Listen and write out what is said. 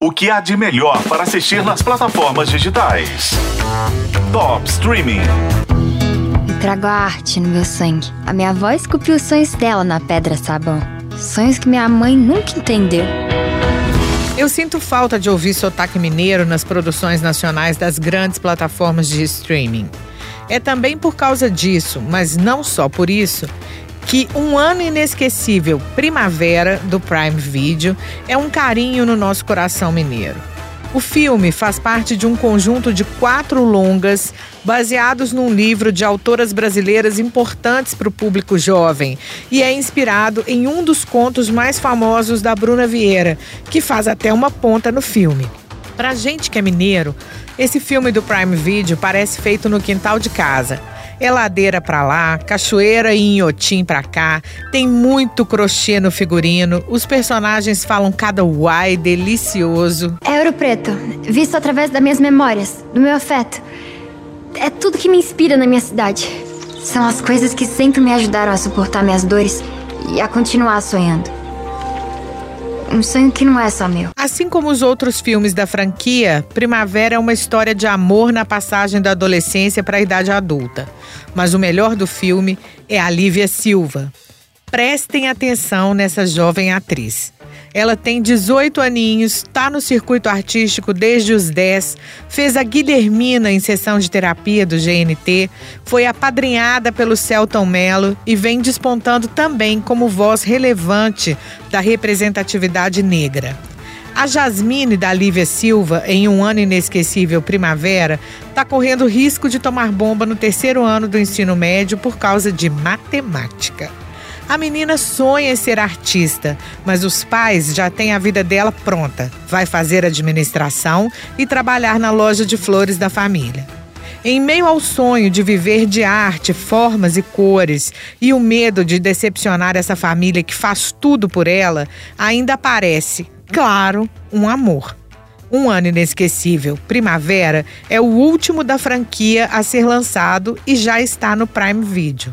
O que há de melhor para assistir nas plataformas digitais? Top Streaming. Eu trago a arte no meu sangue. A minha avó esculpiu os sonhos dela na pedra sabão. Sonhos que minha mãe nunca entendeu. Eu sinto falta de ouvir sotaque mineiro nas produções nacionais das grandes plataformas de streaming. É também por causa disso, mas não só por isso, que Um Ano Inesquecível Primavera, do Prime Video, é um carinho no nosso coração mineiro. O filme faz parte de um conjunto de quatro longas baseados num livro de autoras brasileiras importantes para o público jovem e é inspirado em um dos contos mais famosos da Bruna Vieira, que faz até uma ponta no filme. Pra gente que é mineiro, esse filme do Prime Video parece feito no quintal de casa. É ladeira pra lá, cachoeira e inhotim pra cá, tem muito crochê no figurino, os personagens falam cada uai delicioso. É Ouro Preto, visto através das minhas memórias, do meu afeto. É tudo que me inspira na minha cidade. São as coisas que sempre me ajudaram a suportar minhas dores e a continuar sonhando. Um sonho que não é só meu. Assim como os outros filmes da franquia, Primavera é uma história de amor na passagem da adolescência para a idade adulta. Mas o melhor do filme é a Lívia Silva. Prestem atenção nessa jovem atriz. Ela tem 18 aninhos, está no circuito artístico desde os 10, fez a Guilhermina em sessão de terapia do GNT, foi apadrinhada pelo Celton Mello e vem despontando também como voz relevante da representatividade negra. A Jasmine da Lívia Silva, em um ano inesquecível primavera, está correndo risco de tomar bomba no terceiro ano do ensino médio por causa de matemática. A menina sonha em ser artista, mas os pais já têm a vida dela pronta. Vai fazer administração e trabalhar na loja de flores da família. Em meio ao sonho de viver de arte, formas e cores e o medo de decepcionar essa família que faz tudo por ela, ainda aparece, claro, um amor. Um ano inesquecível, Primavera, é o último da franquia a ser lançado e já está no Prime Video.